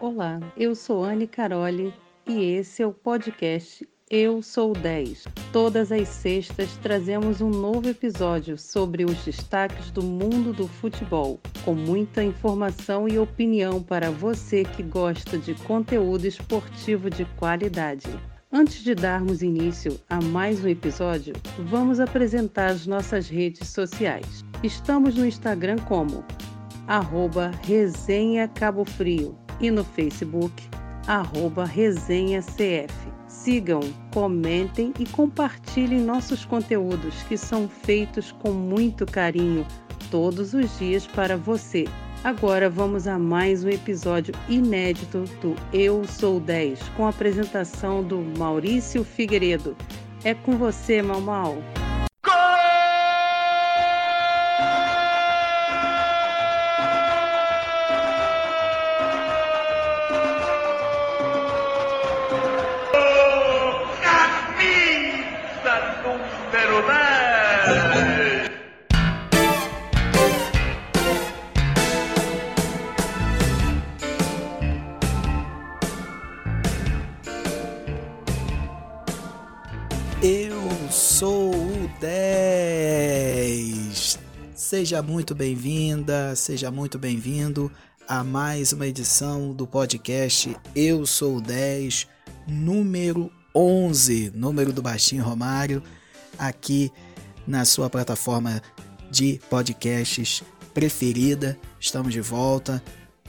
Olá, eu sou Anne Caroli e esse é o podcast Eu Sou 10. Todas as sextas trazemos um novo episódio sobre os destaques do mundo do futebol, com muita informação e opinião para você que gosta de conteúdo esportivo de qualidade. Antes de darmos início a mais um episódio, vamos apresentar as nossas redes sociais. Estamos no Instagram como arroba Resenha Cabo Frio e no Facebook arroba Resenha CF. Sigam, comentem e compartilhem nossos conteúdos que são feitos com muito carinho todos os dias para você. Agora vamos a mais um episódio inédito do Eu Sou 10, com a apresentação do Maurício Figueiredo. É com você, Mau Mau. Seja muito bem-vinda, seja muito bem-vindo a mais uma edição do podcast Eu Sou 10, número 11, número do Baixinho Romário, aqui na sua plataforma de podcasts preferida. Estamos de volta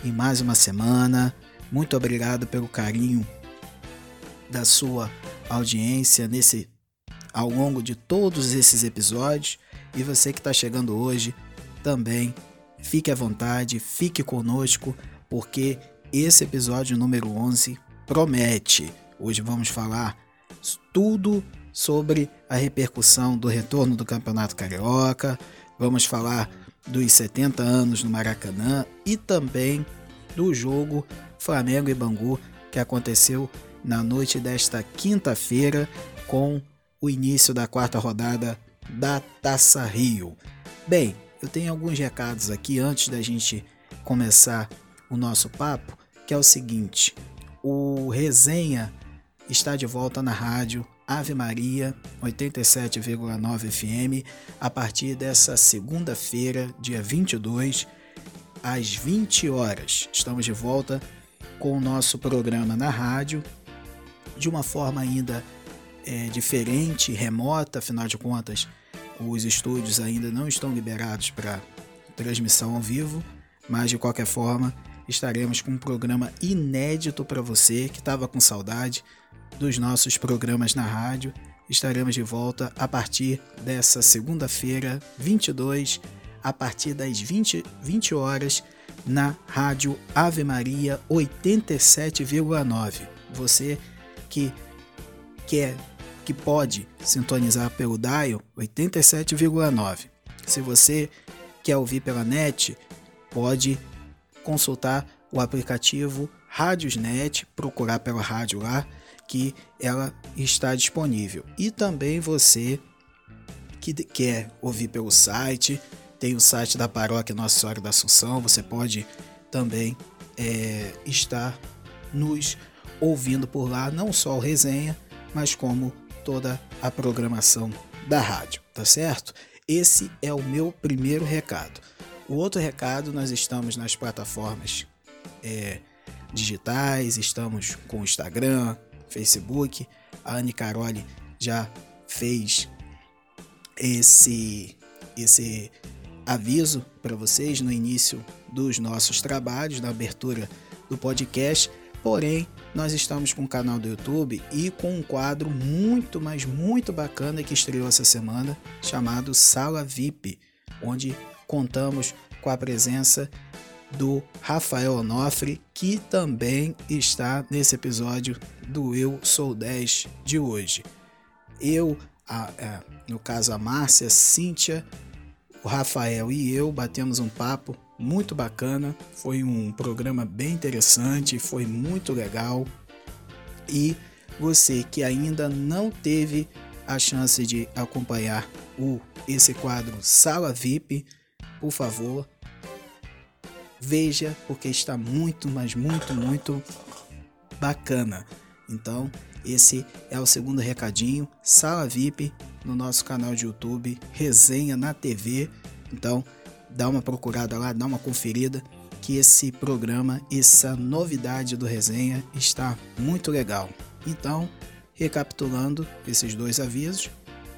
em mais uma semana. Muito obrigado pelo carinho da sua audiência nesse ao longo de todos esses episódios. E você que está chegando hoje, também fique à vontade, fique conosco, porque esse episódio número 11 promete. Hoje vamos falar tudo sobre a repercussão do retorno do Campeonato Carioca, vamos falar dos 70 anos no Maracanã e também do jogo Flamengo e Bangu que aconteceu na noite desta quinta-feira com o início da quarta rodada da Taça Rio. Bem, eu tenho alguns recados aqui antes da gente começar o nosso papo, que é o seguinte: o Resenha está de volta na rádio Ave Maria 87,9 FM a partir dessa segunda-feira, dia 22, às 20 horas. Estamos de volta com o nosso programa na rádio, de uma forma ainda é, diferente, remota, afinal de contas, os estúdios ainda não estão liberados para transmissão ao vivo, mas de qualquer forma estaremos com um programa inédito para você que estava com saudade dos nossos programas na rádio. Estaremos de volta a partir dessa segunda-feira, 22, a partir das 20, 20 horas, na rádio Ave Maria 87,9. Você que quer que pode sintonizar pelo dial 87,9. Se você quer ouvir pela net, pode consultar o aplicativo Rádiosnet, procurar pela rádio lá, que ela está disponível. E também você que quer ouvir pelo site, tem o site da paróquia Nossa Senhora da Assunção, você pode também é, estar nos ouvindo por lá, não só o resenha, mas como toda a programação da rádio, tá certo? Esse é o meu primeiro recado. O outro recado, nós estamos nas plataformas é, digitais, estamos com Instagram, Facebook. A Anne Caroli já fez esse, esse aviso para vocês no início dos nossos trabalhos, na abertura do podcast. Porém, nós estamos com um canal do YouTube e com um quadro muito, mas muito bacana que estreou essa semana, chamado Sala VIP, onde contamos com a presença do Rafael Onofre, que também está nesse episódio do Eu Sou 10 de hoje. Eu, a, a, no caso a Márcia, Cíntia, o Rafael e eu batemos um papo muito bacana. Foi um programa bem interessante, foi muito legal. E você que ainda não teve a chance de acompanhar o esse quadro Sala VIP, por favor, veja porque está muito, mas muito, muito bacana. Então, esse é o segundo recadinho. Sala VIP no nosso canal de YouTube, resenha na TV. Então, dá uma procurada lá, dá uma conferida que esse programa, essa novidade do resenha está muito legal. Então, recapitulando esses dois avisos,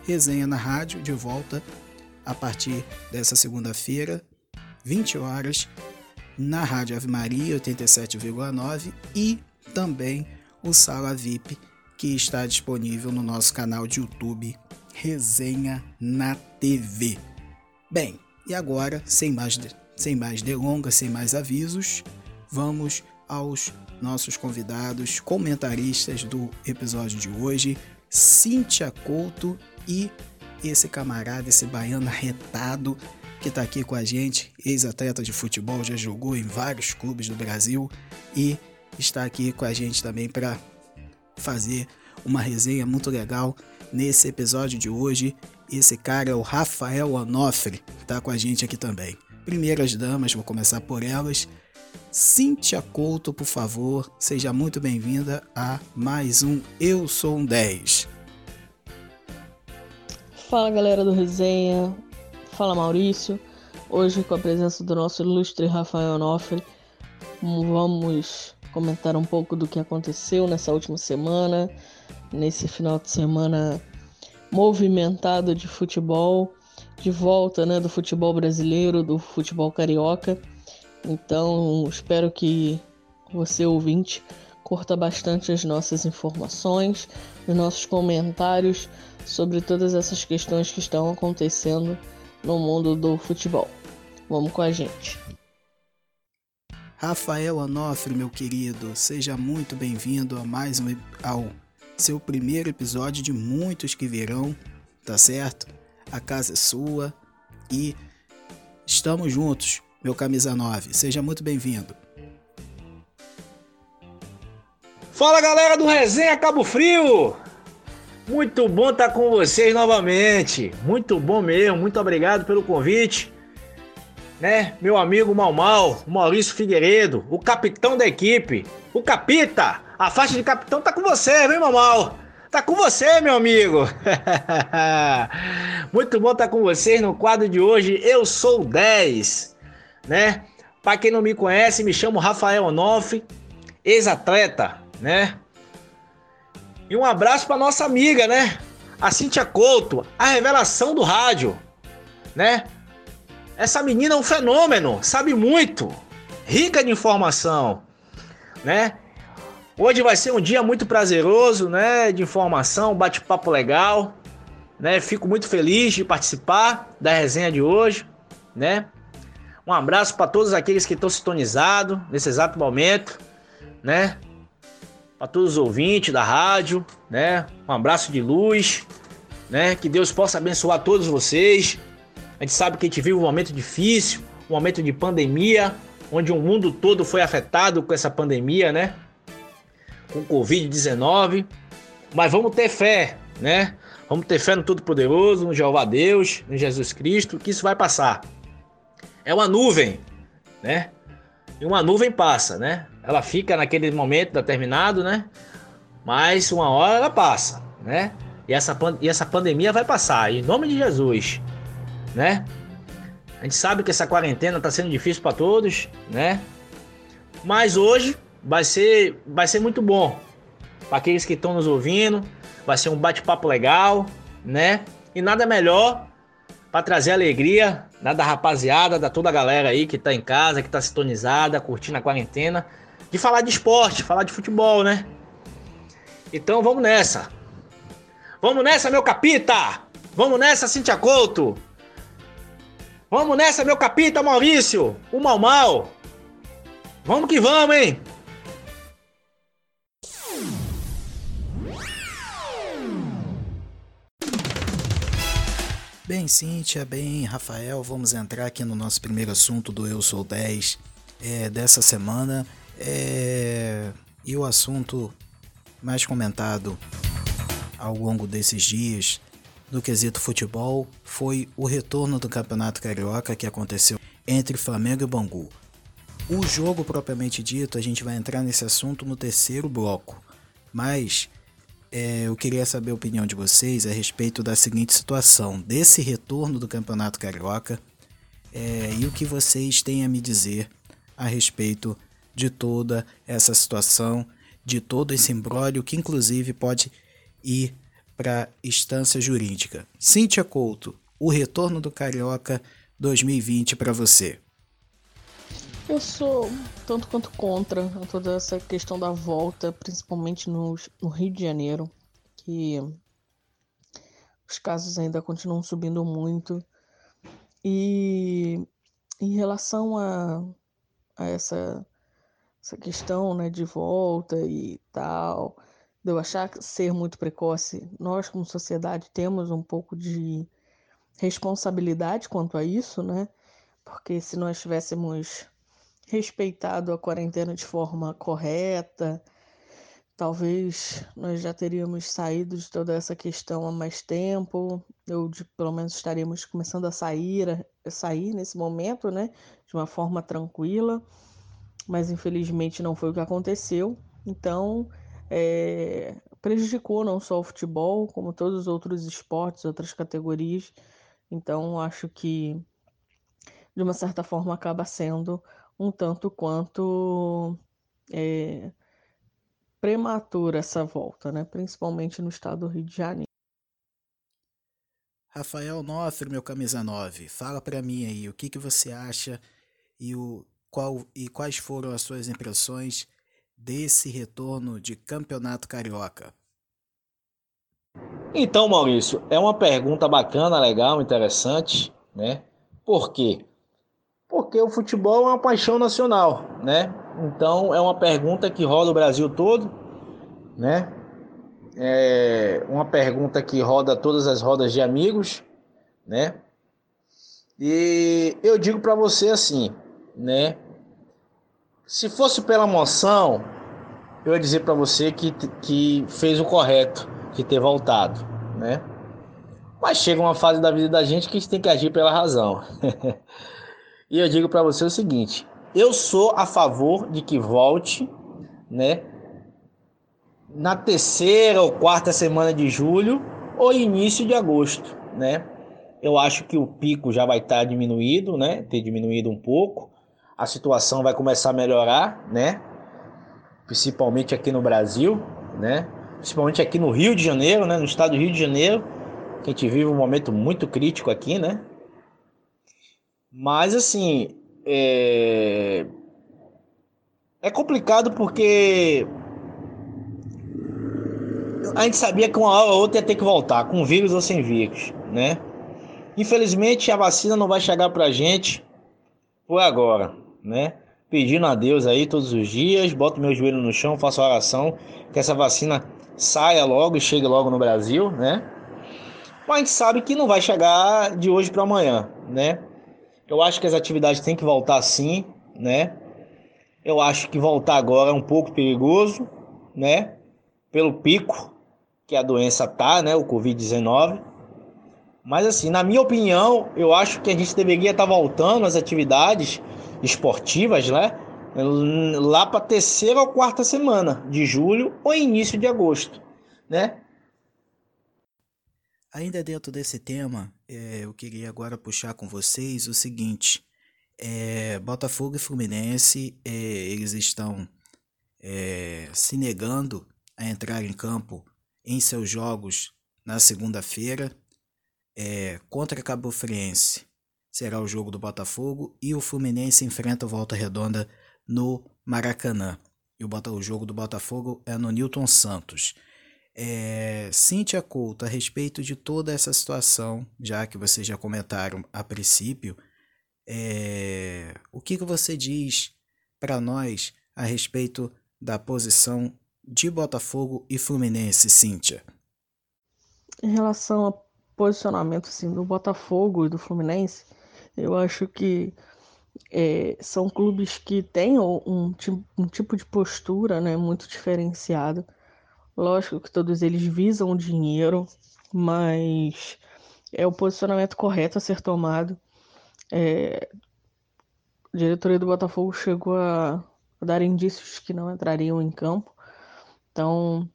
resenha na rádio de volta a partir dessa segunda-feira, 20 horas, na Rádio Ave Maria 87,9 e também o Sala VIP que está disponível no nosso canal de YouTube Resenha na TV. Bem, e agora, sem mais, sem mais delongas, sem mais avisos, vamos aos nossos convidados, comentaristas do episódio de hoje, Cíntia Couto e esse camarada, esse baiano arretado que está aqui com a gente, ex-atleta de futebol, já jogou em vários clubes do Brasil e está aqui com a gente também para fazer uma resenha muito legal nesse episódio de hoje. Esse cara é o Rafael Onofre, tá com a gente aqui também. Primeiras damas, vou começar por elas. Cíntia Couto, por favor, seja muito bem-vinda a mais um Eu Sou um 10. Fala galera do Resenha, fala Maurício. Hoje, com a presença do nosso ilustre Rafael Onofre, vamos comentar um pouco do que aconteceu nessa última semana, nesse final de semana movimentado de futebol, de volta né, do futebol brasileiro, do futebol carioca. Então, espero que você, ouvinte, curta bastante as nossas informações, os nossos comentários sobre todas essas questões que estão acontecendo no mundo do futebol. Vamos com a gente. Rafael Onofre, meu querido, seja muito bem-vindo a mais um ao seu primeiro episódio de muitos que virão, tá certo? A casa é sua e estamos juntos, meu camisa 9. Seja muito bem-vindo. Fala galera do Resenha Cabo Frio! Muito bom estar com vocês novamente. Muito bom mesmo. Muito obrigado pelo convite né? Meu amigo Mal Mal, Maurício Figueiredo, o capitão da equipe, o capita. A faixa de capitão tá com você, viu, Mal Mal? Tá com você, meu amigo. Muito bom estar com vocês no quadro de hoje. Eu sou 10, né? Para quem não me conhece, me chamo Rafael Onofre, ex-atleta, né? E um abraço para nossa amiga, né? A Cintia Couto, a revelação do rádio, né? Essa menina é um fenômeno, sabe muito, rica de informação, né? Hoje vai ser um dia muito prazeroso, né? De informação, bate-papo legal, né? Fico muito feliz de participar da resenha de hoje, né? Um abraço para todos aqueles que estão sintonizados nesse exato momento, né? Para todos os ouvintes da rádio, né? Um abraço de luz, né? Que Deus possa abençoar todos vocês. A gente sabe que a gente vive um momento difícil, um momento de pandemia, onde o mundo todo foi afetado com essa pandemia, né? Com Covid-19. Mas vamos ter fé, né? Vamos ter fé no Todo-Poderoso, no Jeová Deus, no Jesus Cristo, que isso vai passar. É uma nuvem, né? E uma nuvem passa, né? Ela fica naquele momento determinado, né? Mas uma hora ela passa, né? E essa, e essa pandemia vai passar, em nome de Jesus né? A gente sabe que essa quarentena está sendo difícil para todos, né? Mas hoje vai ser, vai ser muito bom para aqueles que estão nos ouvindo. Vai ser um bate-papo legal, né? E nada melhor para trazer alegria né, da rapaziada, da toda a galera aí que tá em casa, que tá sintonizada, curtindo a quarentena, de falar de esporte, falar de futebol, né? Então vamos nessa. Vamos nessa, meu capita! Vamos nessa, Cintia Couto! Vamos nessa, meu capita Maurício, o mal mal. Vamos que vamos, hein? Bem, Cíntia, bem, Rafael, vamos entrar aqui no nosso primeiro assunto do Eu Sou 10 é, dessa semana. É, e o assunto mais comentado ao longo desses dias no quesito futebol foi o retorno do Campeonato Carioca que aconteceu entre Flamengo e Bangu. O jogo propriamente dito, a gente vai entrar nesse assunto no terceiro bloco, mas é, eu queria saber a opinião de vocês a respeito da seguinte situação: desse retorno do Campeonato Carioca é, e o que vocês têm a me dizer a respeito de toda essa situação, de todo esse imbróglio que inclusive pode ir para instância jurídica. Cíntia Couto, o retorno do Carioca 2020 para você. Eu sou tanto quanto contra toda essa questão da volta, principalmente no, no Rio de Janeiro, que os casos ainda continuam subindo muito. E em relação a, a essa, essa questão né, de volta e tal, de eu achar ser muito precoce, nós como sociedade temos um pouco de responsabilidade quanto a isso, né? Porque se nós tivéssemos respeitado a quarentena de forma correta, talvez nós já teríamos saído de toda essa questão há mais tempo, ou de, pelo menos estaríamos começando a sair, a sair nesse momento, né, de uma forma tranquila, mas infelizmente não foi o que aconteceu. Então, é, prejudicou não só o futebol, como todos os outros esportes, outras categorias. Então, acho que, de uma certa forma, acaba sendo um tanto quanto é, prematura essa volta, né? principalmente no estado do Rio de Janeiro. Rafael Nofre, meu camisa 9, fala para mim aí o que, que você acha e, o, qual, e quais foram as suas impressões desse retorno de Campeonato Carioca? Então, Maurício, é uma pergunta bacana, legal, interessante, né? Por quê? Porque o futebol é uma paixão nacional, né? Então, é uma pergunta que roda o Brasil todo, né? É uma pergunta que roda todas as rodas de amigos, né? E eu digo para você assim, né? Se fosse pela emoção, eu ia dizer para você que, que fez o correto de ter voltado, né? Mas chega uma fase da vida da gente que a gente tem que agir pela razão. e eu digo para você o seguinte: eu sou a favor de que volte, né? Na terceira ou quarta semana de julho ou início de agosto, né? Eu acho que o pico já vai estar tá diminuído, né? Ter diminuído um pouco a situação vai começar a melhorar, né? Principalmente aqui no Brasil, né? Principalmente aqui no Rio de Janeiro, né? No estado do Rio de Janeiro, que a gente vive um momento muito crítico aqui, né? Mas assim, é, é complicado porque a gente sabia que uma hora ou outra ia ter que voltar, com vírus ou sem vírus, né? Infelizmente a vacina não vai chegar pra gente por agora né? Pedindo a Deus aí todos os dias, boto meu joelho no chão, faço oração que essa vacina saia logo e chegue logo no Brasil, né? Mas a gente sabe que não vai chegar de hoje para amanhã, né? Eu acho que as atividades têm que voltar sim, né? Eu acho que voltar agora é um pouco perigoso, né? Pelo pico que a doença tá, né? O Covid-19. Mas assim, na minha opinião, eu acho que a gente deveria estar tá voltando às atividades esportivas, né? Lá para terceira ou quarta semana de julho ou início de agosto, né? Ainda dentro desse tema, é, eu queria agora puxar com vocês o seguinte: é, Botafogo e Fluminense, é, eles estão se negando a entrar em campo em seus jogos na segunda-feira contra Cabo Friense será o jogo do Botafogo e o Fluminense enfrenta o Volta Redonda no Maracanã. E o, o jogo do Botafogo é no Newton Santos. É, Cíntia Couto, a respeito de toda essa situação, já que vocês já comentaram a princípio, é, o que, que você diz para nós a respeito da posição de Botafogo e Fluminense, Cíntia? Em relação ao posicionamento assim, do Botafogo e do Fluminense, eu acho que é, são clubes que têm um, um tipo de postura né, muito diferenciado. Lógico que todos eles visam o dinheiro, mas é o posicionamento correto a ser tomado. É, a diretoria do Botafogo chegou a, dar indícios que não entrariam em campo. Então,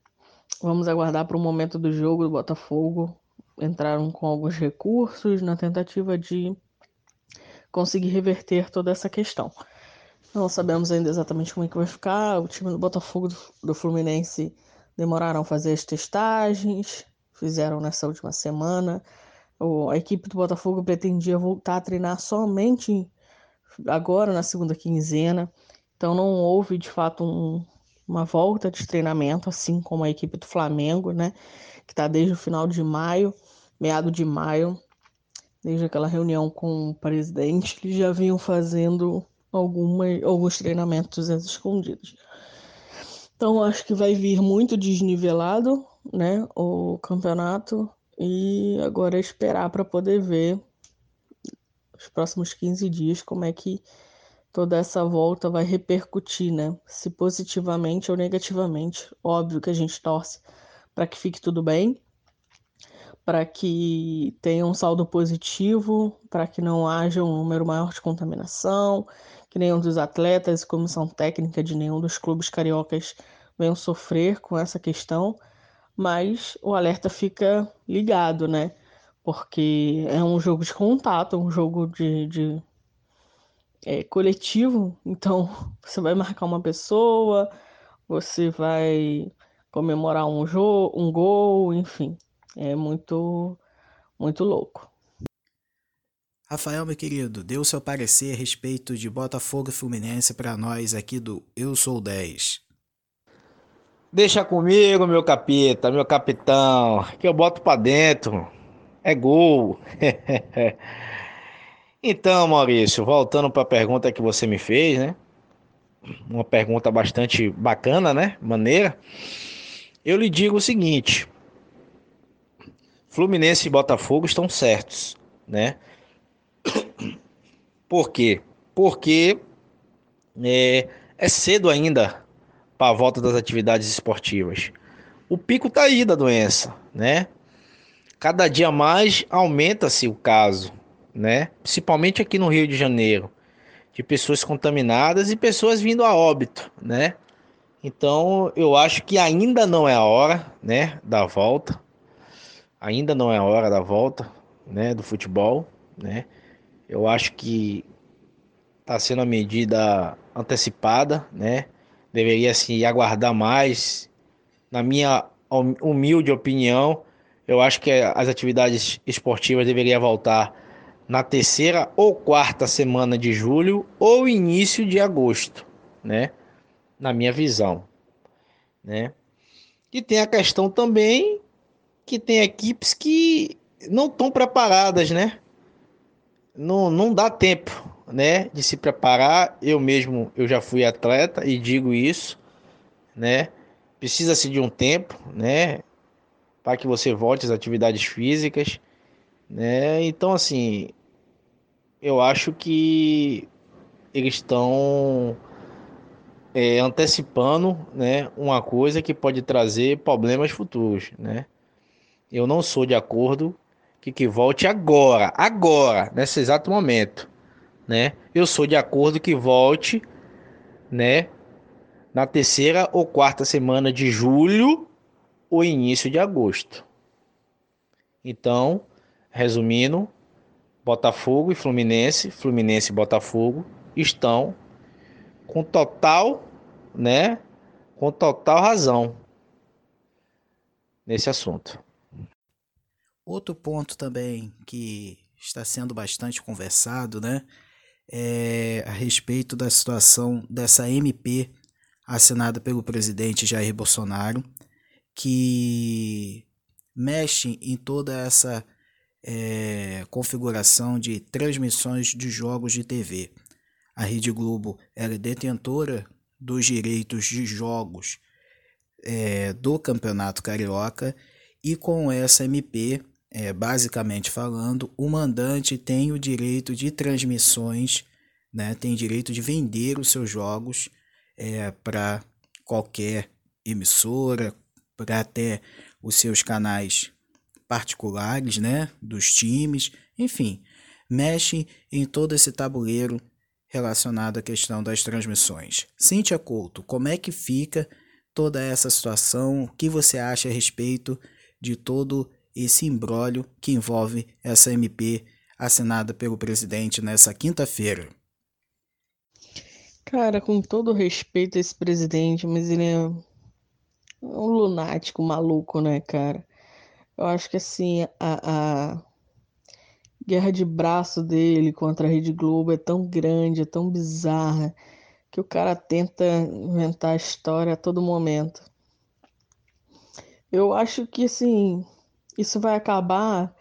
vamos aguardar para o momento do jogo do Botafogo. Entraram com alguns recursos na tentativa de conseguir reverter toda essa questão. Não sabemos ainda exatamente como é que vai ficar. O time do Botafogo do Fluminense demoraram a fazer as testagens, fizeram nessa última semana. A equipe do Botafogo pretendia voltar a treinar somente agora na segunda quinzena. Então não houve de fato um, uma volta de treinamento, assim como a equipe do Flamengo, né? Que está desde o final de maio, meado de maio, desde aquela reunião com o presidente, eles já vinham fazendo alguma, alguns treinamentos escondidos. Então acho que vai vir muito desnivelado, né, o campeonato e agora é esperar para poder ver os próximos 15 dias como é que toda essa volta vai repercutir, né? Se positivamente ou negativamente. Óbvio que a gente torce para que fique tudo bem, para que tenha um saldo positivo, para que não haja um número maior de contaminação, que nenhum dos atletas e comissão técnica de nenhum dos clubes cariocas venham sofrer com essa questão, mas o alerta fica ligado, né? Porque é um jogo de contato, um jogo de, de é, coletivo, então você vai marcar uma pessoa, você vai comemorar um, jogo, um gol, enfim, é muito, muito louco. Rafael, meu querido, dê o seu parecer a respeito de Botafogo e Fluminense para nós aqui do Eu Sou 10. Deixa comigo, meu capita, meu capitão, que eu boto para dentro. É gol. então, Maurício, voltando para a pergunta que você me fez, né? Uma pergunta bastante bacana, né? Maneira. Eu lhe digo o seguinte: Fluminense e Botafogo estão certos, né? Por quê? Porque é, é cedo ainda para a volta das atividades esportivas. O pico está aí da doença, né? Cada dia mais aumenta-se o caso, né? Principalmente aqui no Rio de Janeiro, de pessoas contaminadas e pessoas vindo a óbito, né? Então, eu acho que ainda não é a hora, né, da volta. Ainda não é a hora da volta, né, do futebol, né? Eu acho que está sendo a medida antecipada, né? Deveria se aguardar mais. Na minha humilde opinião, eu acho que as atividades esportivas deveriam voltar na terceira ou quarta semana de julho ou início de agosto, né? Na minha visão, né? E tem a questão também que tem equipes que não estão preparadas, né? Não, não dá tempo, né, de se preparar. Eu mesmo, eu já fui atleta e digo isso, né? Precisa-se de um tempo, né, para que você volte às atividades físicas, né? Então, assim, eu acho que eles estão é, antecipando, né, uma coisa que pode trazer problemas futuros, né? Eu não sou de acordo que, que volte agora, agora, nesse exato momento, né? Eu sou de acordo que volte, né? Na terceira ou quarta semana de julho ou início de agosto. Então, resumindo, Botafogo e Fluminense, Fluminense e Botafogo estão com total, né? Com total razão nesse assunto. Outro ponto também que está sendo bastante conversado, né, é a respeito da situação dessa MP assinada pelo presidente Jair Bolsonaro, que mexe em toda essa é, configuração de transmissões de jogos de TV. A Rede Globo é detentora dos direitos de jogos é, do Campeonato Carioca e com essa MP é, basicamente falando, o mandante tem o direito de transmissões, né, tem direito de vender os seus jogos é, para qualquer emissora, para até os seus canais particulares, né, dos times, enfim, mexe em todo esse tabuleiro relacionado à questão das transmissões. Cíntia Couto, como é que fica toda essa situação? O que você acha a respeito de todo esse imbróglio que envolve essa MP assinada pelo presidente nessa quinta-feira? Cara, com todo respeito a esse presidente, mas ele é um lunático maluco, né, cara? Eu acho que assim, a, a guerra de braço dele contra a Rede Globo é tão grande, é tão bizarra, que o cara tenta inventar a história a todo momento. Eu acho que assim, isso vai acabar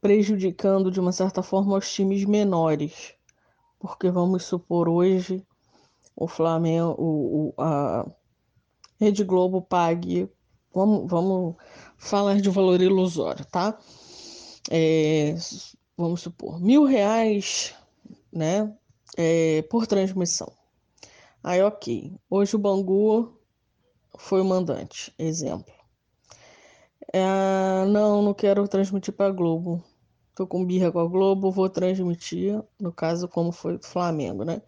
prejudicando de uma certa forma os times menores. Porque vamos supor hoje o Flamengo, o, o a Rede Globo pague, vamos, vamos falar de valor ilusório, tá? É, vamos supor, mil reais, né, é, por transmissão. Aí, ok. Hoje o Bangu foi o mandante, exemplo. É, não, não quero transmitir para Globo. Tô com birra com a Globo, vou transmitir, no caso, como foi o Flamengo, né?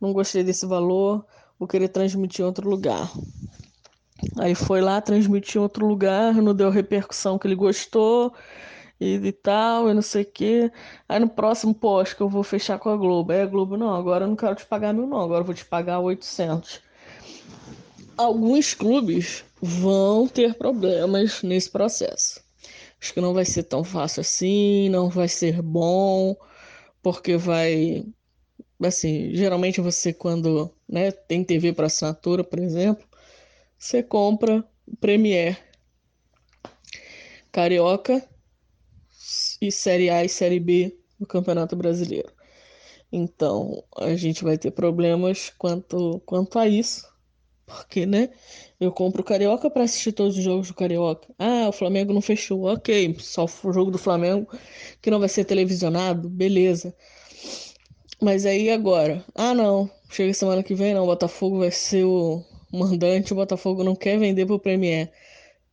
Não gostei desse valor, vou querer transmitir em outro lugar. Aí foi lá, transmitiu em outro lugar, não deu a repercussão que ele gostou e, e tal, e não sei o quê. Aí no próximo, pô, acho que eu vou fechar com a Globo. Aí a Globo, não, agora eu não quero te pagar mil, não, agora eu vou te pagar 800. Alguns clubes vão ter problemas nesse processo. Acho que não vai ser tão fácil assim, não vai ser bom, porque vai. Assim, geralmente você, quando né, tem TV para assinatura, por exemplo, você compra o Premier Carioca e Série A e Série B do Campeonato Brasileiro. Então, a gente vai ter problemas quanto, quanto a isso, porque, né? Eu compro o Carioca para assistir todos os jogos do Carioca. Ah, o Flamengo não fechou. Ok, só o jogo do Flamengo que não vai ser televisionado, beleza. Mas aí agora, ah não, chega semana que vem não, o Botafogo vai ser o mandante, o Botafogo não quer vender pro Premier.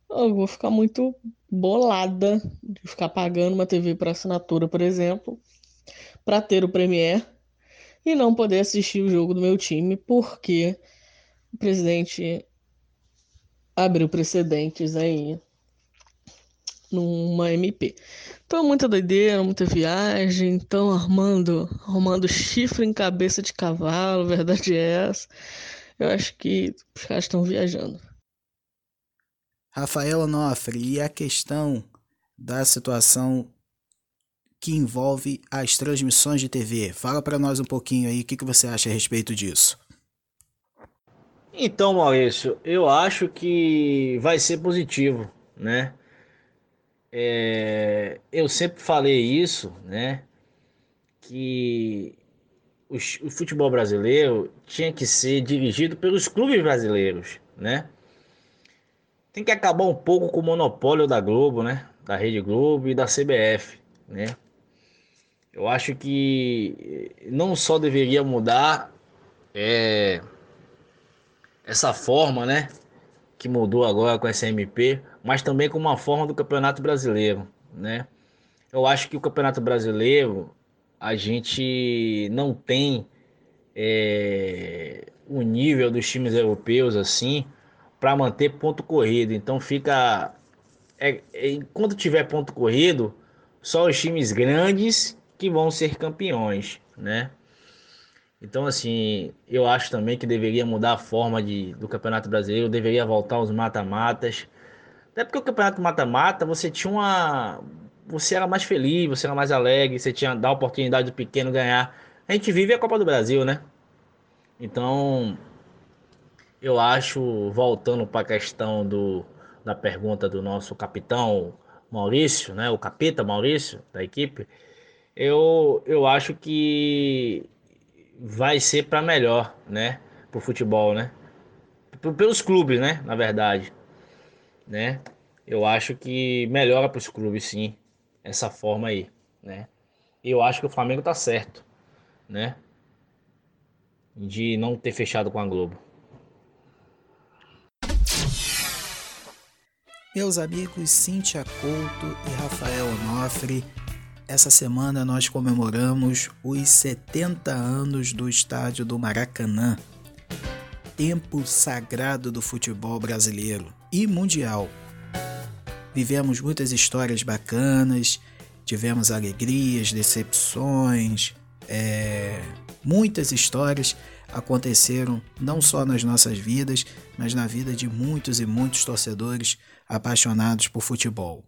Eu vou ficar muito bolada de ficar pagando uma TV para assinatura, por exemplo, para ter o Premier e não poder assistir o jogo do meu time, porque o presidente abriu precedentes aí numa MP. Então, muita doideira, muita viagem, então armando, arrumando chifre em cabeça de cavalo, verdade é essa. Eu acho que os caras estão viajando. Rafael Onofre, e a questão da situação que envolve as transmissões de TV? Fala para nós um pouquinho aí o que, que você acha a respeito disso. Então, Maurício, eu acho que vai ser positivo, né? É, eu sempre falei isso, né? Que o, o futebol brasileiro tinha que ser dirigido pelos clubes brasileiros, né? Tem que acabar um pouco com o monopólio da Globo, né? Da Rede Globo e da CBF, né? Eu acho que não só deveria mudar é, essa forma, né? Que mudou agora com essa MP, mas também com uma forma do Campeonato Brasileiro, né? Eu acho que o Campeonato Brasileiro a gente não tem é, o nível dos times europeus assim para manter ponto corrido. Então fica é, é, enquanto tiver ponto corrido, só os times grandes que vão ser campeões, né? Então assim, eu acho também que deveria mudar a forma de, do Campeonato Brasileiro, deveria voltar os mata-matas. Até porque o Campeonato Mata-Mata, você tinha uma você era mais feliz, você era mais alegre, você tinha dar oportunidade do pequeno ganhar. A gente vive a Copa do Brasil, né? Então, eu acho, voltando para a questão do, da pergunta do nosso capitão Maurício, né? O capita Maurício da equipe, eu, eu acho que vai ser para melhor, né? Pro futebol, né? Pelos clubes, né? Na verdade, né? Eu acho que melhora para os clubes, sim, essa forma aí, né? Eu acho que o Flamengo tá certo, né? De não ter fechado com a Globo. Meus amigos Cíntia Couto e Rafael Onofre, essa semana nós comemoramos os 70 anos do estádio do Maracanã, tempo sagrado do futebol brasileiro e mundial. Vivemos muitas histórias bacanas, tivemos alegrias, decepções, é, muitas histórias aconteceram não só nas nossas vidas, mas na vida de muitos e muitos torcedores apaixonados por futebol.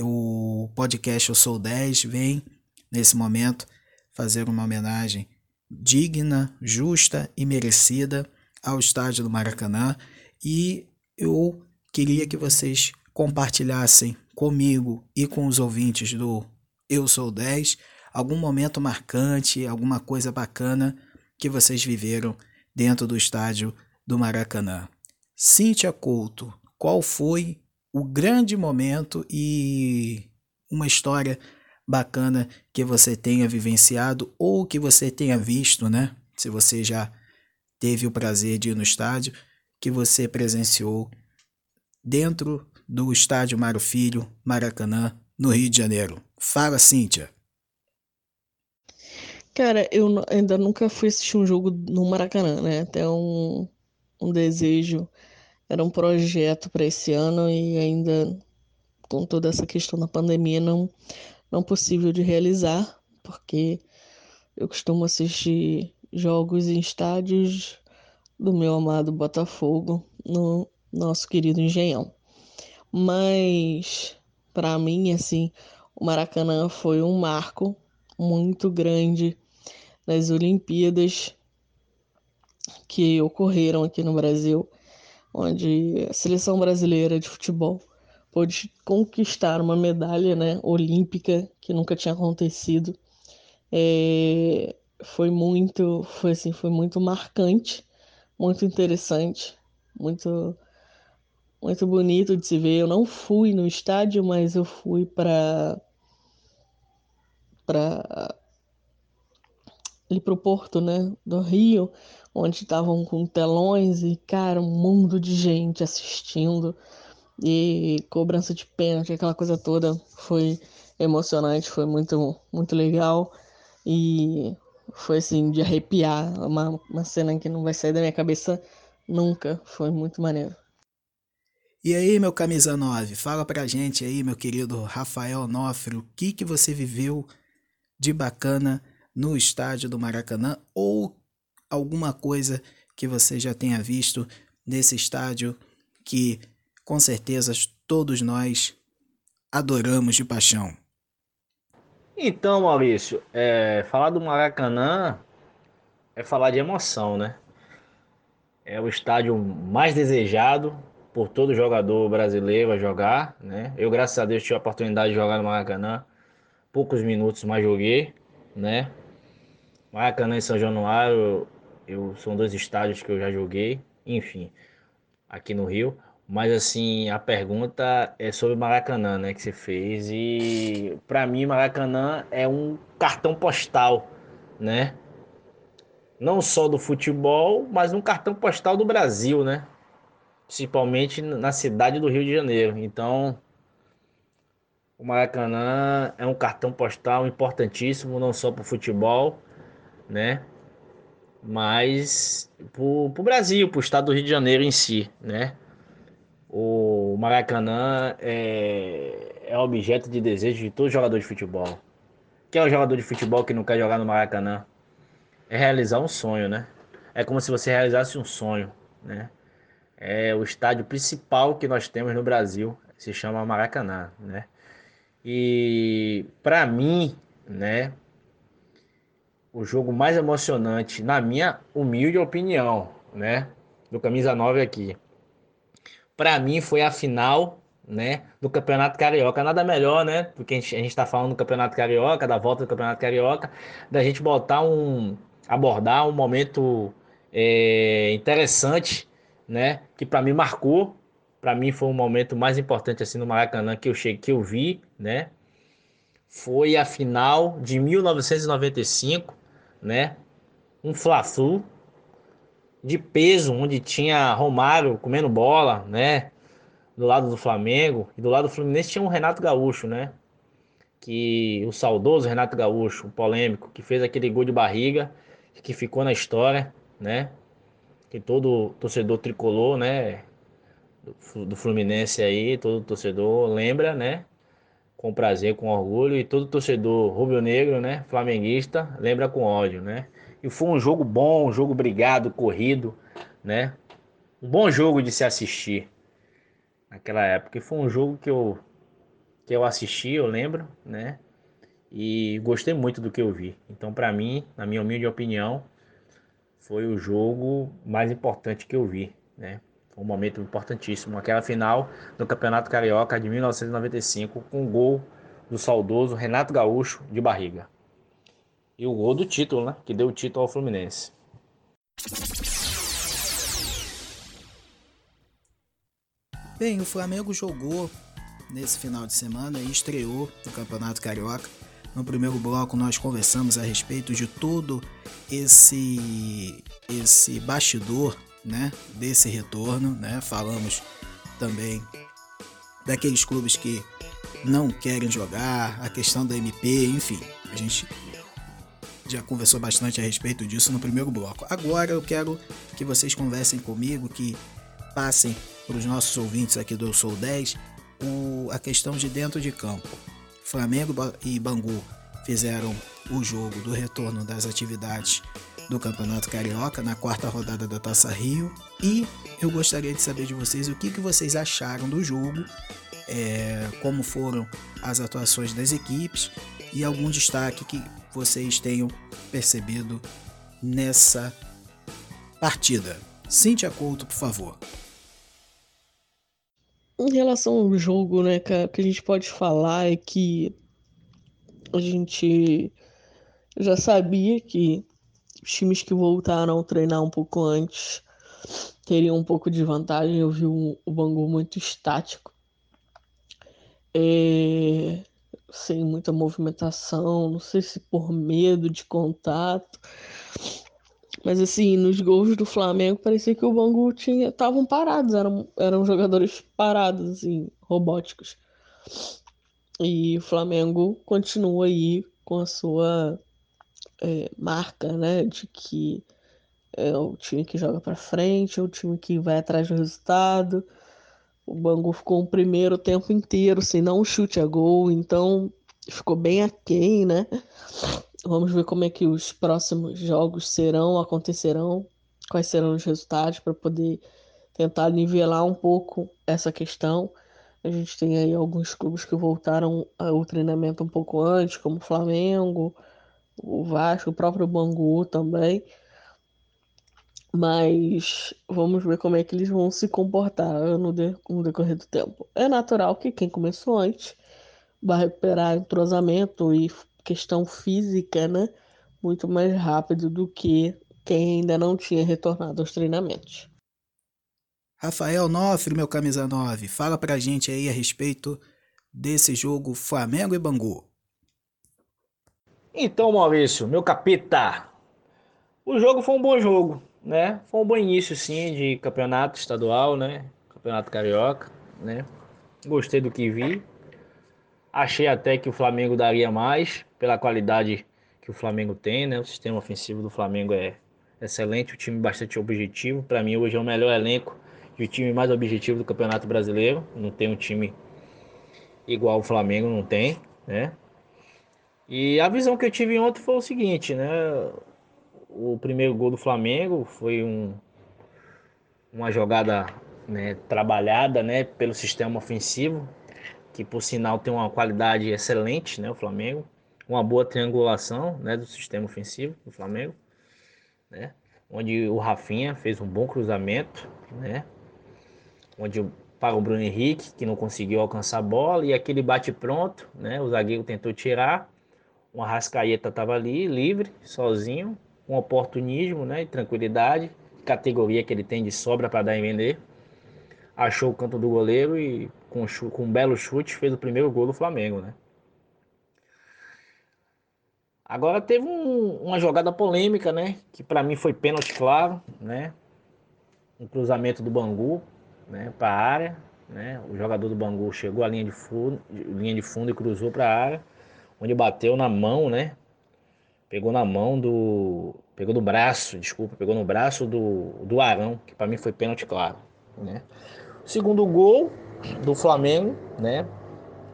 O podcast Eu Sou 10 vem, nesse momento, fazer uma homenagem digna, justa e merecida ao estádio do Maracanã e eu queria que vocês compartilhassem comigo e com os ouvintes do Eu Sou 10 algum momento marcante, alguma coisa bacana que vocês viveram dentro do estádio do Maracanã. Cíntia Couto, qual foi o grande momento e uma história bacana que você tenha vivenciado ou que você tenha visto, né? Se você já teve o prazer de ir no estádio, que você presenciou dentro do estádio Mário Filho, Maracanã, no Rio de Janeiro. Fala, Cíntia. Cara, eu ainda nunca fui assistir um jogo no Maracanã, né? Até um, um desejo, era um projeto para esse ano e ainda com toda essa questão da pandemia não não possível de realizar, porque eu costumo assistir jogos em estádios do meu amado Botafogo, no nosso querido Engenhão. Mas para mim assim, o Maracanã foi um marco muito grande nas Olimpíadas que ocorreram aqui no Brasil, onde a seleção brasileira de futebol pôde conquistar uma medalha né, olímpica que nunca tinha acontecido. É, foi muito, foi assim, foi muito marcante, muito interessante, muito muito bonito de se ver. Eu não fui no estádio, mas eu fui para para ali pro porto, né, do Rio, onde estavam com telões e, cara, um mundo de gente assistindo e cobrança de pênalti, aquela coisa toda. Foi emocionante, foi muito, muito legal. E foi assim, de arrepiar, uma, uma cena que não vai sair da minha cabeça nunca, foi muito maneiro. E aí, meu camisa 9, fala pra gente aí, meu querido Rafael Nofre, o que que você viveu de bacana no estádio do Maracanã ou alguma coisa que você já tenha visto nesse estádio que com certeza todos nós adoramos de paixão. Então, Maurício, é, falar do Maracanã é falar de emoção, né? É o estádio mais desejado por todo jogador brasileiro a jogar, né? Eu, graças a Deus, tive a oportunidade de jogar no Maracanã. Poucos minutos, mas joguei, né? Maracanã e São Januário, eu, são dois estádios que eu já joguei, enfim, aqui no Rio. Mas assim, a pergunta é sobre Maracanã, né, que você fez. E para mim, Maracanã é um cartão postal, né? Não só do futebol, mas um cartão postal do Brasil, né? Principalmente na cidade do Rio de Janeiro. Então, o Maracanã é um cartão postal importantíssimo, não só para o futebol, né? Mas para o Brasil, para o estado do Rio de Janeiro em si, né? O Maracanã é, é objeto de desejo de todo jogador de futebol. Quem é o jogador de futebol que não quer jogar no Maracanã? É realizar um sonho, né? É como se você realizasse um sonho, né? É o estádio principal que nós temos no Brasil, se chama Maracanã, né? E para mim, né, o jogo mais emocionante, na minha humilde opinião, né? Do Camisa 9 aqui. Para mim foi a final, né? Do Campeonato Carioca. Nada melhor, né? Porque a gente, a gente tá falando do Campeonato Carioca, da volta do Campeonato Carioca, da gente botar um. abordar um momento é, interessante, né? Que para mim marcou. Para mim foi um momento mais importante assim no Maracanã que eu cheguei, que eu vi, né? Foi a final de 1995 né? Um Fla-Flu de peso, onde tinha Romário comendo bola, né? Do lado do Flamengo. E do lado do Fluminense tinha um Renato Gaúcho, né? que o saudoso Renato Gaúcho, o polêmico, que fez aquele gol de barriga, que ficou na história, né? Que todo torcedor tricolor, né? Do Fluminense aí, todo torcedor lembra, né? Com prazer, com orgulho, e todo torcedor rubro-negro, né? Flamenguista, lembra com ódio, né? E foi um jogo bom, um jogo brigado, corrido, né? Um bom jogo de se assistir naquela época. E foi um jogo que eu que eu assisti, eu lembro, né? E gostei muito do que eu vi. Então, para mim, na minha humilde opinião, foi o jogo mais importante que eu vi, né? Um momento importantíssimo. Aquela final do Campeonato Carioca de 1995, com o gol do saudoso Renato Gaúcho de barriga. E o gol do título, né? Que deu o título ao Fluminense. Bem, o Flamengo jogou nesse final de semana e estreou no Campeonato Carioca. No primeiro bloco nós conversamos a respeito de todo esse esse bastidor, né, desse retorno, né? Falamos também daqueles clubes que não querem jogar, a questão da MP, enfim, a gente já conversou bastante a respeito disso no primeiro bloco. Agora eu quero que vocês conversem comigo, que passem para os nossos ouvintes aqui do Eu Sou 10 o, a questão de dentro de campo. Flamengo e Bangu fizeram o jogo do retorno das atividades do Campeonato Carioca na quarta rodada da Taça Rio e eu gostaria de saber de vocês o que, que vocês acharam do jogo, é, como foram as atuações das equipes e algum destaque que vocês tenham percebido nessa partida. Cíntia Couto, por favor. Em relação ao jogo, né, cara, o que a gente pode falar é que a gente já sabia que os times que voltaram a treinar um pouco antes teriam um pouco de vantagem. Eu vi o, Bangu muito estático, é, sem muita movimentação, não sei se por medo de contato. Mas assim, nos gols do Flamengo parecia que o Bangu tinha estavam parados, eram, eram jogadores parados, assim, robóticos. E o Flamengo continua aí com a sua é, marca, né, de que é o time que joga para frente, é o time que vai atrás do resultado. O Bangu ficou o primeiro tempo inteiro sem dar um chute a gol, então ficou bem aquém, né? Vamos ver como é que os próximos jogos serão, acontecerão, quais serão os resultados para poder tentar nivelar um pouco essa questão. A gente tem aí alguns clubes que voltaram ao treinamento um pouco antes, como o Flamengo, o Vasco, o próprio Bangu também. Mas vamos ver como é que eles vão se comportar no, de, no decorrer do tempo. É natural que quem começou antes vai recuperar entrosamento e questão física, né? Muito mais rápido do que quem ainda não tinha retornado aos treinamentos. Rafael Nofre, meu camisa 9, fala pra gente aí a respeito desse jogo Flamengo e Bangu. Então, Maurício, meu capita, o jogo foi um bom jogo, né? Foi um bom início, sim, de campeonato estadual, né? Campeonato carioca, né? Gostei do que vi. Achei até que o Flamengo daria mais pela qualidade que o Flamengo tem, né? O sistema ofensivo do Flamengo é excelente, o time bastante objetivo. Para mim, hoje é o melhor elenco e o time mais objetivo do Campeonato Brasileiro. Não tem um time igual o Flamengo, não tem, né? E a visão que eu tive ontem foi o seguinte, né? O primeiro gol do Flamengo foi um, uma jogada né, trabalhada né, pelo sistema ofensivo, que por sinal tem uma qualidade excelente, né, o Flamengo, uma boa triangulação, né, do sistema ofensivo do Flamengo, né, onde o Rafinha fez um bom cruzamento, né, onde para o Bruno Henrique, que não conseguiu alcançar a bola, e aquele bate pronto, né, o zagueiro tentou tirar, o Arrascaeta estava ali, livre, sozinho, com oportunismo, né, e tranquilidade, categoria que ele tem de sobra para dar e vender, achou o canto do goleiro e com, com um belo chute fez o primeiro gol do Flamengo, né? Agora teve um, uma jogada polêmica, né? Que para mim foi pênalti claro, né? Um cruzamento do Bangu, né? Para a área, né? O jogador do Bangu chegou à linha de fundo, linha de fundo e cruzou para a área. Onde bateu na mão, né? Pegou na mão do. Pegou no braço, desculpa, pegou no braço do, do Arão, que para mim foi pênalti claro. Né? Segundo gol do Flamengo, né?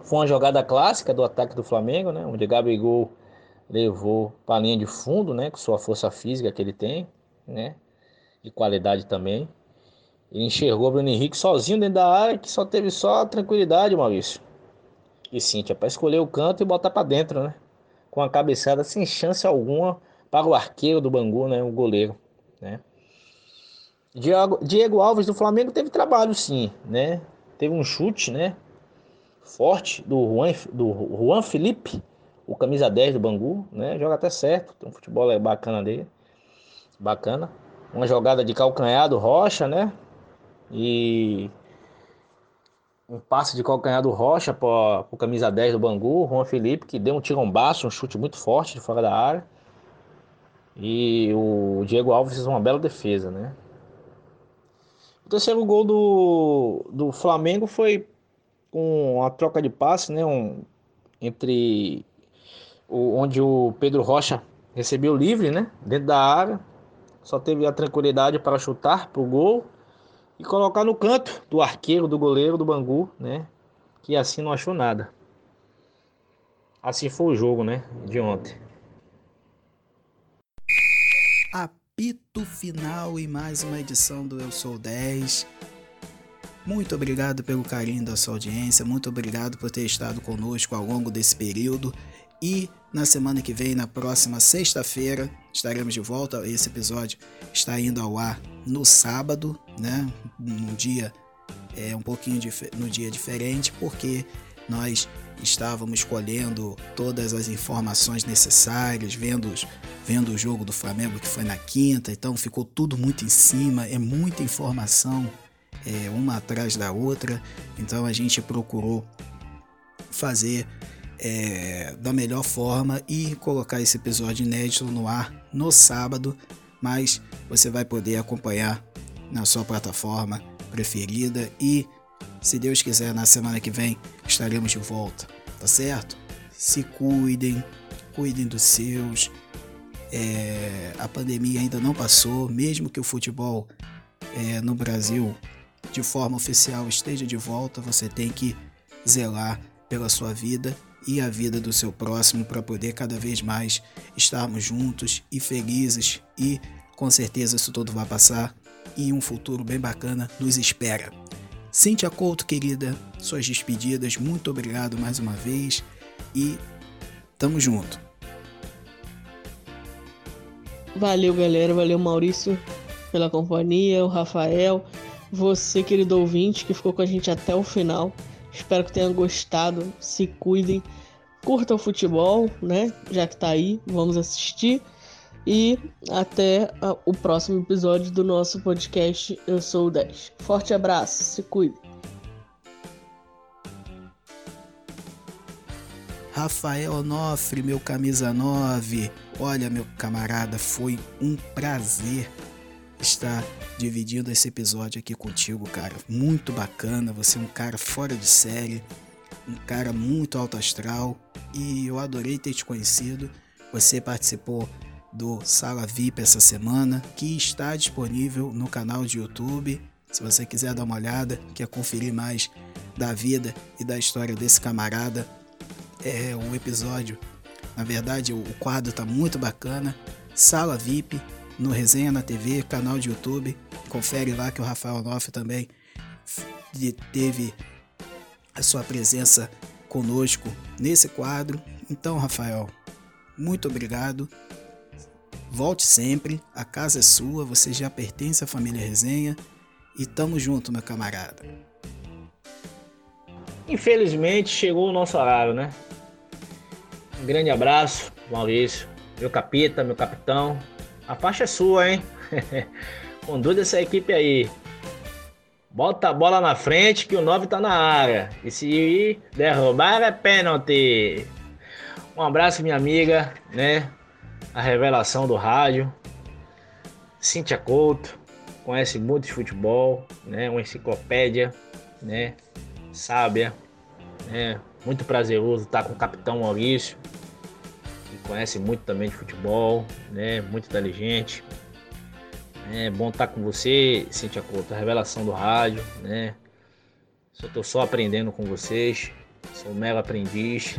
Foi uma jogada clássica do ataque do Flamengo, né? Onde Gabigol levou para a linha de fundo, né? Com sua força física que ele tem, né? E qualidade também. Ele enxergou o Bruno Henrique sozinho dentro da área, que só teve só tranquilidade, Maurício. E Cíntia, para escolher o canto e botar para dentro, né? Com a cabeçada sem chance alguma para o arqueiro do Bangu, né? O goleiro, né? Diego, Diego Alves do Flamengo teve trabalho, sim, né? Teve um chute, né? Forte do Juan, do Juan Felipe, o camisa 10 do Bangu, né? Joga até certo, tem um futebol é bacana dele. Bacana. Uma jogada de calcanhar do Rocha, né? E um passe de calcanhar do Rocha para o camisa 10 do Bangu, Juan Felipe, que deu um tirombaço, um chute muito forte de fora da área. E o Diego Alves fez uma bela defesa, né? O terceiro gol do, do Flamengo foi com uma troca de passe, né? Um, entre o, onde o Pedro Rocha recebeu livre, né? Dentro da área. Só teve a tranquilidade para chutar para o gol e colocar no canto do arqueiro, do goleiro do Bangu, né? Que assim não achou nada. Assim foi o jogo, né? De ontem. Apito final e mais uma edição do Eu Sou 10. Muito obrigado pelo carinho da sua audiência, muito obrigado por ter estado conosco ao longo desse período. E na semana que vem, na próxima sexta-feira, estaremos de volta. Esse episódio está indo ao ar no sábado, né? Num dia é um pouquinho no dia diferente, porque nós estávamos colhendo todas as informações necessárias, vendo, vendo o jogo do Flamengo que foi na quinta, então ficou tudo muito em cima, é muita informação, é, uma atrás da outra, então a gente procurou fazer é, da melhor forma e colocar esse episódio inédito no ar no sábado, mas você vai poder acompanhar na sua plataforma preferida e, se Deus quiser, na semana que vem estaremos de volta, tá certo? Se cuidem, cuidem dos seus. É, a pandemia ainda não passou, mesmo que o futebol é, no Brasil de forma oficial esteja de volta, você tem que zelar pela sua vida e a vida do seu próximo para poder cada vez mais estarmos juntos e felizes. E com certeza isso tudo vai passar e um futuro bem bacana nos espera. Cíntia Couto, querida, suas despedidas, muito obrigado mais uma vez. E tamo junto. Valeu, galera, valeu, Maurício, pela companhia, o Rafael, você, querido ouvinte, que ficou com a gente até o final. Espero que tenham gostado. Se cuidem curta o futebol, né? Já que tá aí, vamos assistir. E até o próximo episódio do nosso podcast Eu Sou o 10. Forte abraço, se cuide. Rafael Onofre, meu camisa 9. Olha, meu camarada, foi um prazer estar dividindo esse episódio aqui contigo, cara. Muito bacana, você é um cara fora de série um cara muito alto astral e eu adorei ter te conhecido. Você participou do Sala VIP essa semana, que está disponível no canal de YouTube. Se você quiser dar uma olhada, quer conferir mais da vida e da história desse camarada, é um episódio. Na verdade, o quadro está muito bacana. Sala VIP no Resenha na TV, canal de YouTube. Confere lá que o Rafael Noff também teve a sua presença conosco nesse quadro. Então, Rafael, muito obrigado. Volte sempre, a casa é sua, você já pertence à família Resenha e tamo junto, meu camarada. Infelizmente chegou o nosso horário, né? Um grande abraço, Maurício, meu capita, meu capitão. A faixa é sua, hein? Conduz essa equipe aí. Bota a bola na frente que o 9 tá na área. E se derrubar é pênalti. Um abraço, minha amiga, né? A revelação do rádio. Cíntia Couto. Conhece muito de futebol, né? Uma enciclopédia, né? Sábia, né? Muito prazeroso estar com o capitão Maurício, conhece muito também de futebol, né? Muito inteligente. É bom estar com você, Cintia Couto, a revelação do rádio, né? Só tô só aprendendo com vocês. Sou um aprendiz.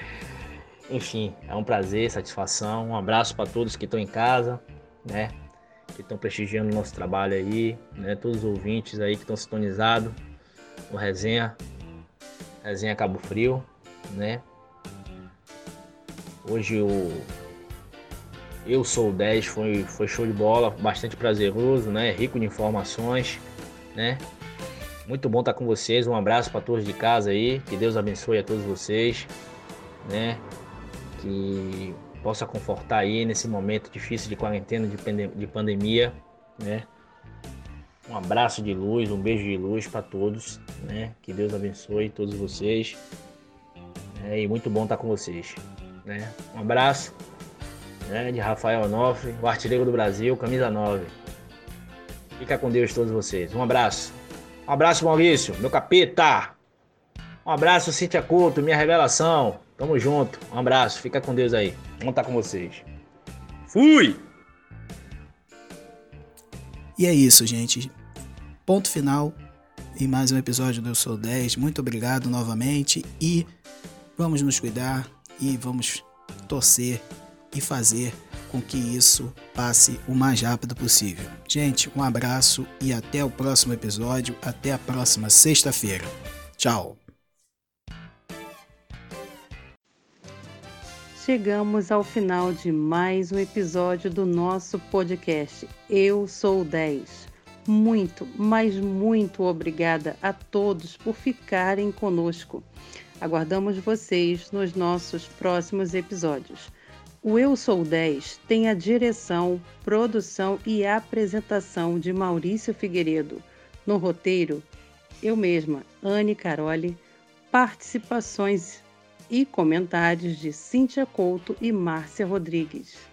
Enfim, é um prazer, satisfação. Um abraço para todos que estão em casa, né? Que estão prestigiando o nosso trabalho aí, né? Todos os ouvintes aí que estão sintonizados no Resenha, Resenha Cabo Frio, né? Hoje o Eu Sou 10 foi, foi show de bola, bastante prazeroso, né? Rico de informações, né? Muito bom estar com vocês. Um abraço para todos de casa aí. Que Deus abençoe a todos vocês, né? Que possa confortar aí nesse momento difícil de quarentena, de, de pandemia, né? Um abraço de luz, um beijo de luz para todos, né? Que Deus abençoe todos vocês. É, e muito bom estar com vocês, né? Um abraço né, de Rafael Onofre, o artilheiro do Brasil, camisa 9. Fica com Deus todos vocês. Um abraço. Um abraço, Maurício, meu capeta. Um abraço, Cintia Couto, minha revelação. Tamo junto. Um abraço, fica com Deus aí. Vamos estar com vocês. Fui! E é isso, gente. Ponto final em mais um episódio do Eu Sou 10. Muito obrigado novamente e vamos nos cuidar e vamos torcer e fazer com que isso passe o mais rápido possível. Gente, um abraço e até o próximo episódio, até a próxima sexta-feira. Tchau. Chegamos ao final de mais um episódio do nosso podcast. Eu sou o 10. Muito, mas muito obrigada a todos por ficarem conosco. Aguardamos vocês nos nossos próximos episódios. O Eu Sou 10 tem a direção, produção e apresentação de Maurício Figueiredo. No roteiro, eu mesma, Anne Caroli, participações e comentários de Cíntia Couto e Márcia Rodrigues.